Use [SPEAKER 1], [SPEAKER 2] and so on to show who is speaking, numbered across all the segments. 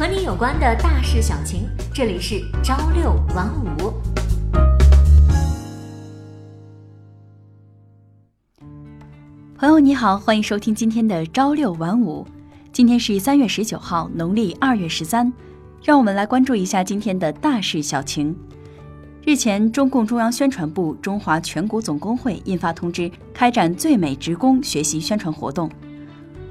[SPEAKER 1] 和你有关的大事小情，这里是朝六晚五。
[SPEAKER 2] 朋友你好，欢迎收听今天的朝六晚五。今天是三月十九号，农历二月十三。让我们来关注一下今天的大事小情。日前，中共中央宣传部、中华全国总工会印发通知，开展最美职工学习宣传活动。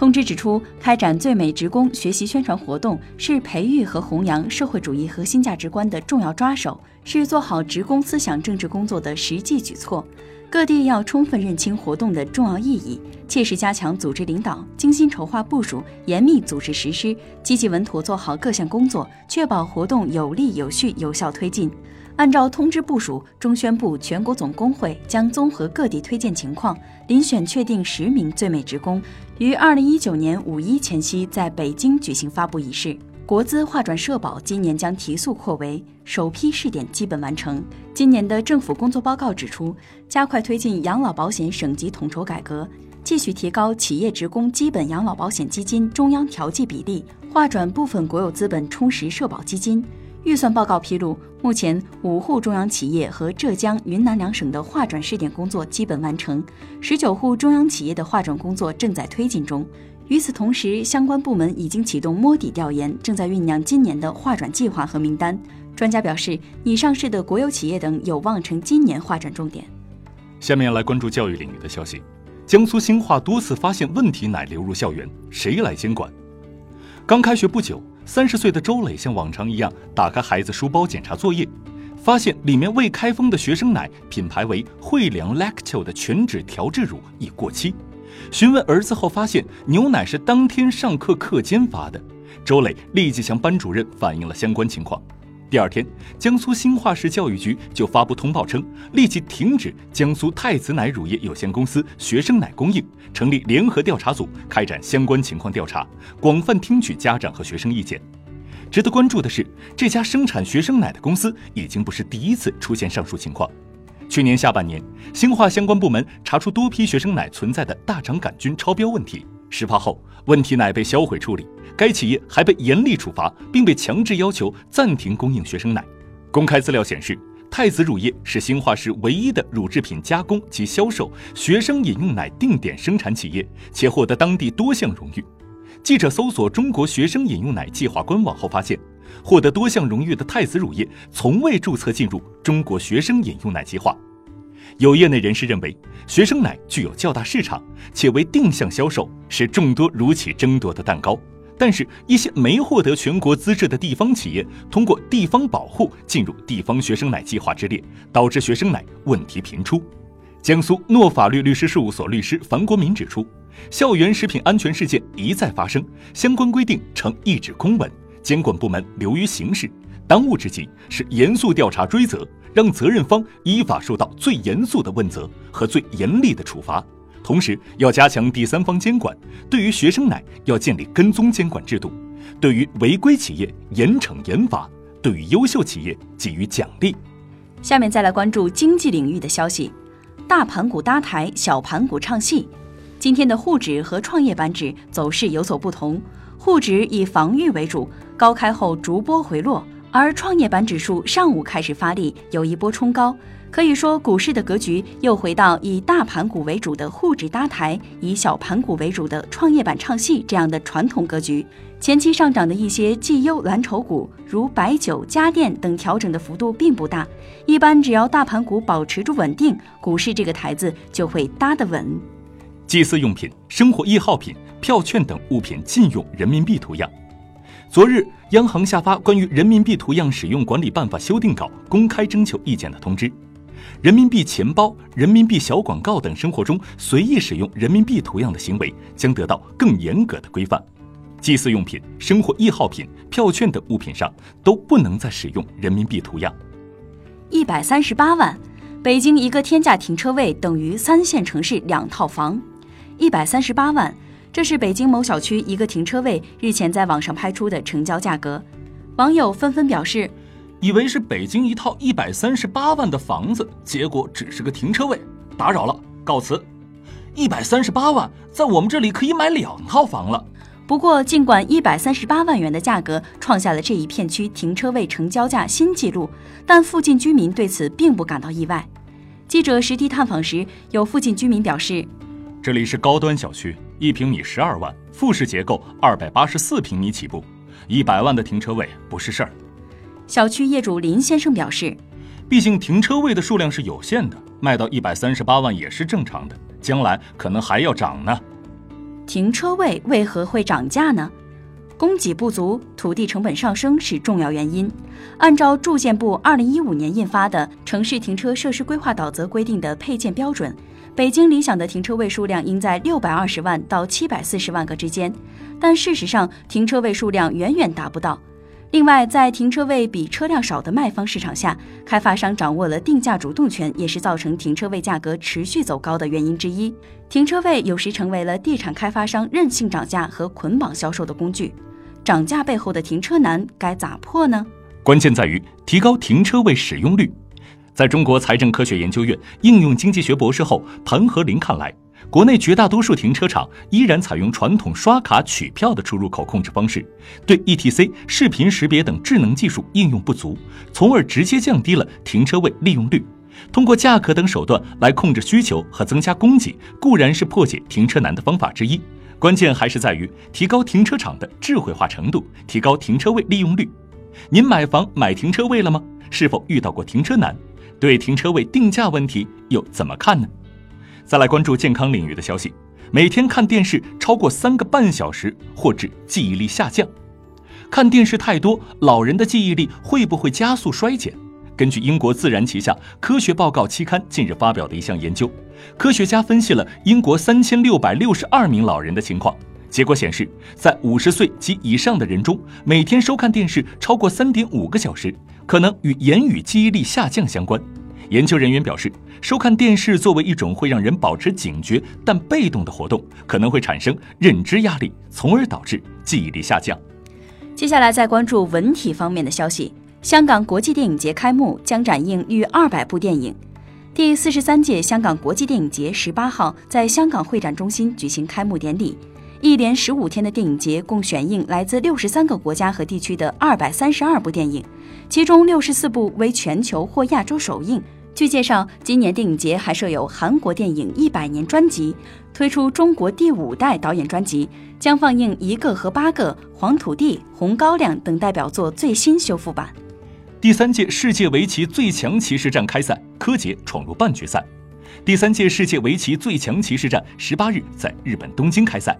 [SPEAKER 2] 通知指出，开展最美职工学习宣传活动是培育和弘扬社会主义核心价值观的重要抓手，是做好职工思想政治工作的实际举措。各地要充分认清活动的重要意义，切实加强组织领导，精心筹划部署，严密组织实施，积极稳妥做好各项工作，确保活动有力、有序、有效推进。按照通知部署，中宣部、全国总工会将综合各地推荐情况，遴选确定十名最美职工，于二零一九年五一前夕在北京举行发布仪式。国资划转社保今年将提速扩围，首批试点基本完成。今年的政府工作报告指出，加快推进养老保险省级统筹改革，继续提高企业职工基本养老保险基金中央调剂比例，划转部分国有资本充实社保基金。预算报告披露，目前五户中央企业和浙江、云南两省的划转试点工作基本完成，十九户中央企业的划转工作正在推进中。与此同时，相关部门已经启动摸底调研，正在酝酿今年的划转计划和名单。专家表示，拟上市的国有企业等有望成今年划转重点。
[SPEAKER 3] 下面来关注教育领域的消息：江苏兴化多次发现问题奶流入校园，谁来监管？刚开学不久。三十岁的周磊像往常一样打开孩子书包检查作业，发现里面未开封的学生奶品牌为惠良 Lacto 的全脂调制乳已过期。询问儿子后，发现牛奶是当天上课课间发的。周磊立即向班主任反映了相关情况。第二天，江苏兴化市教育局就发布通报称，立即停止江苏太子奶乳业有限公司学生奶供应，成立联合调查组开展相关情况调查，广泛听取家长和学生意见。值得关注的是，这家生产学生奶的公司已经不是第一次出现上述情况。去年下半年，兴化相关部门查出多批学生奶存在的大肠杆菌超标问题。事发后，问题奶被销毁处理，该企业还被严厉处罚，并被强制要求暂停供应学生奶。公开资料显示，太子乳业是兴化市唯一的乳制品加工及销售学生饮用奶定点生产企业，且获得当地多项荣誉。记者搜索中国学生饮用奶计划官网后发现，获得多项荣誉的太子乳业从未注册进入中国学生饮用奶计划。有业内人士认为，学生奶具有较大市场，且为定向销售，是众多乳企争夺的蛋糕。但是，一些没获得全国资质的地方企业，通过地方保护进入地方学生奶计划之列，导致学生奶问题频出。江苏诺法律律师事务所律师樊国民指出，校园食品安全事件一再发生，相关规定呈一纸空文，监管部门流于形式。当务之急是严肃调查追责。让责任方依法受到最严肃的问责和最严厉的处罚，同时要加强第三方监管。对于学生奶，要建立跟踪监管制度；对于违规企业严惩严罚；对于优秀企业给予奖励。
[SPEAKER 2] 下面再来关注经济领域的消息：大盘股搭台，小盘股唱戏。今天的沪指和创业板指走势有所不同，沪指以防御为主，高开后逐波回落。而创业板指数上午开始发力，有一波冲高，可以说股市的格局又回到以大盘股为主的沪指搭台，以小盘股为主的创业板唱戏这样的传统格局。前期上涨的一些绩优蓝筹股，如白酒、家电等，调整的幅度并不大。一般只要大盘股保持住稳定，股市这个台子就会搭得稳。
[SPEAKER 3] 祭祀用品、生活易耗品、票券等物品禁用人民币图样。昨日，央行下发关于人民币图样使用管理办法修订稿公开征求意见的通知，人民币钱包、人民币小广告等生活中随意使用人民币图样的行为将得到更严格的规范。祭祀用品、生活易耗品、票券等物品上都不能再使用人民币图样。
[SPEAKER 2] 一百三十八万，北京一个天价停车位等于三线城市两套房。一百三十八万。这是北京某小区一个停车位日前在网上拍出的成交价格，网友纷纷表示，
[SPEAKER 4] 以为是北京一套一百三十八万的房子，结果只是个停车位，打扰了，告辞。一百三十八万，在我们这里可以买两套房了。
[SPEAKER 2] 不过，尽管一百三十八万元的价格创下了这一片区停车位成交价新纪录，但附近居民对此并不感到意外。记者实地探访时，有附近居民表示：“
[SPEAKER 3] 这里是高端小区，一平米十二万，复式结构，二百八十四平米起步，一百万的停车位不是事儿。”
[SPEAKER 2] 小区业主林先生表示：“
[SPEAKER 3] 毕竟停车位的数量是有限的，卖到一百三十八万也是正常的，将来可能还要涨呢。”
[SPEAKER 2] 停车位为何会涨价呢？供给不足、土地成本上升是重要原因。按照住建部二零一五年印发的《城市停车设施规划导则》规定的配建标准，北京理想的停车位数量应在六百二十万到七百四十万个之间，但事实上停车位数量远远达不到。另外，在停车位比车辆少的卖方市场下，开发商掌握了定价主动权，也是造成停车位价格持续走高的原因之一。停车位有时成为了地产开发商任性涨价和捆绑销售的工具。涨价背后的停车难该咋破呢？
[SPEAKER 3] 关键在于提高停车位使用率。在中国财政科学研究院应用经济学博士后彭和林看来。国内绝大多数停车场依然采用传统刷卡取票的出入口控制方式，对 ETC 视频识别等智能技术应用不足，从而直接降低了停车位利用率。通过价格等手段来控制需求和增加供给，固然是破解停车难的方法之一，关键还是在于提高停车场的智慧化程度，提高停车位利用率。您买房买停车位了吗？是否遇到过停车难？对停车位定价问题又怎么看呢？再来关注健康领域的消息，每天看电视超过三个半小时或致记忆力下降。看电视太多，老人的记忆力会不会加速衰减？根据英国《自然》旗下科学报告期刊近日发表的一项研究，科学家分析了英国三千六百六十二名老人的情况，结果显示，在五十岁及以上的人中，每天收看电视超过三点五个小时，可能与言语记忆力下降相关。研究人员表示，收看电视作为一种会让人保持警觉但被动的活动，可能会产生认知压力，从而导致记忆力下降。
[SPEAKER 2] 接下来再关注文体方面的消息。香港国际电影节开幕，将展映逾二百部电影。第四十三届香港国际电影节十八号在香港会展中心举行开幕典礼。一连十五天的电影节共选映来自六十三个国家和地区的二百三十二部电影，其中六十四部为全球或亚洲首映。据介绍，今年电影节还设有韩国电影一百年专辑，推出中国第五代导演专辑，将放映《一个和八个》《黄土地》《红高粱》等代表作最新修复版。
[SPEAKER 3] 第三届世界围棋最强棋士战开赛，柯洁闯入半决赛。第三届世界围棋最强棋士战十八日在日本东京开赛，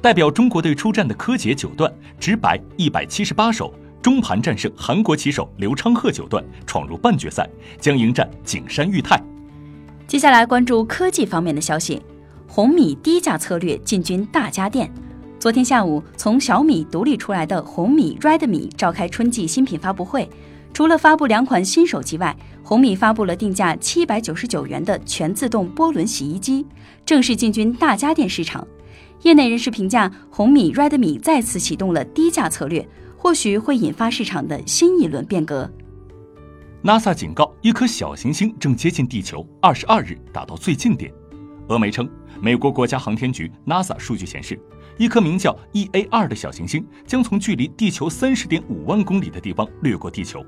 [SPEAKER 3] 代表中国队出战的柯洁九段直白一百七十八手。中盘战胜韩国棋手刘昌赫九段，闯入半决赛，将迎战景山裕太。
[SPEAKER 2] 接下来关注科技方面的消息，红米低价策略进军大家电。昨天下午，从小米独立出来的红米 Redmi 召开春季新品发布会，除了发布两款新手机外，红米发布了定价七百九十九元的全自动波轮洗衣机，正式进军大家电市场。业内人士评价，红米 Redmi 再次启动了低价策略。或许会引发市场的新一轮变革。
[SPEAKER 3] NASA 警告，一颗小行星正接近地球，二十二日达到最近点。俄媒称，美国国家航天局 NASA 数据显示，一颗名叫 EA 二的小行星将从距离地球三十点五万公里的地方掠过地球。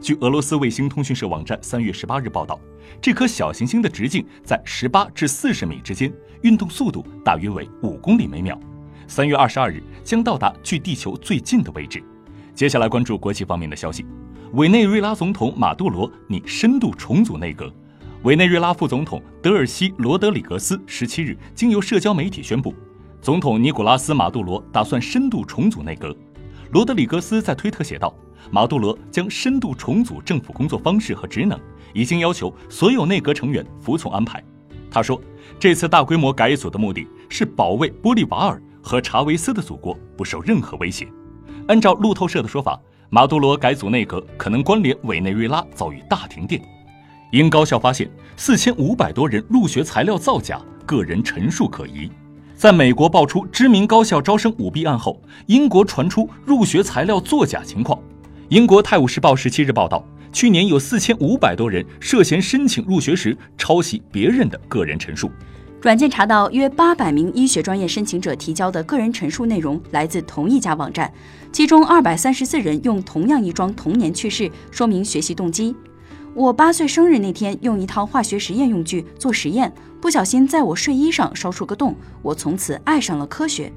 [SPEAKER 3] 据俄罗斯卫星通讯社网站三月十八日报道，这颗小行星的直径在十八至四十米之间，运动速度大约为五公里每秒。三月二十二日将到达距地球最近的位置。接下来关注国际方面的消息，委内瑞拉总统马杜罗拟深度重组内阁。委内瑞拉副总统德尔西罗德里格斯十七日经由社交媒体宣布，总统尼古拉斯马杜罗打算深度重组内阁。罗德里格斯在推特写道：“马杜罗将深度重组政府工作方式和职能，已经要求所有内阁成员服从安排。”他说：“这次大规模改组的目的是保卫玻利瓦尔和查韦斯的祖国不受任何威胁。”按照路透社的说法，马杜罗改组内阁可能关联委内瑞拉遭遇大停电。因高校发现四千五百多人入学材料造假，个人陈述可疑。在美国爆出知名高校招生舞弊案后，英国传出入学材料作假情况。英国《泰晤士报》十七日报道，去年有四千五百多人涉嫌申请入学时抄袭别人的个人陈述。
[SPEAKER 2] 软件查到约八百名医学专业申请者提交的个人陈述内容来自同一家网站，其中二百三十四人用同样一桩童年趣事说明学习动机。我八岁生日那天用一套化学实验用具做实验，不小心在我睡衣上烧出个洞，我从此爱上了科学。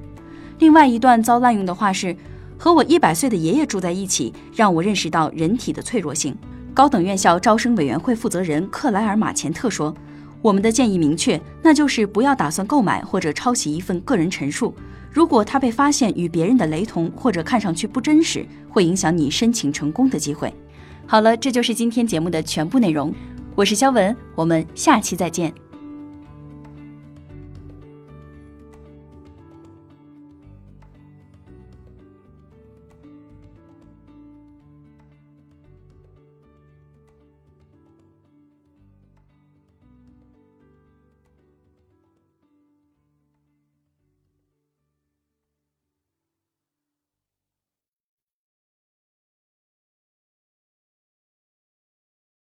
[SPEAKER 2] 另外一段遭滥用的话是，和我一百岁的爷爷住在一起，让我认识到人体的脆弱性。高等院校招生委员会负责人克莱尔马钱特说：“我们的建议明确，那就是不要打算购买或者抄袭一份个人陈述。如果它被发现与别人的雷同或者看上去不真实，会影响你申请成功的机会。”好了，这就是今天节目的全部内容。我是肖文，我们下期再见。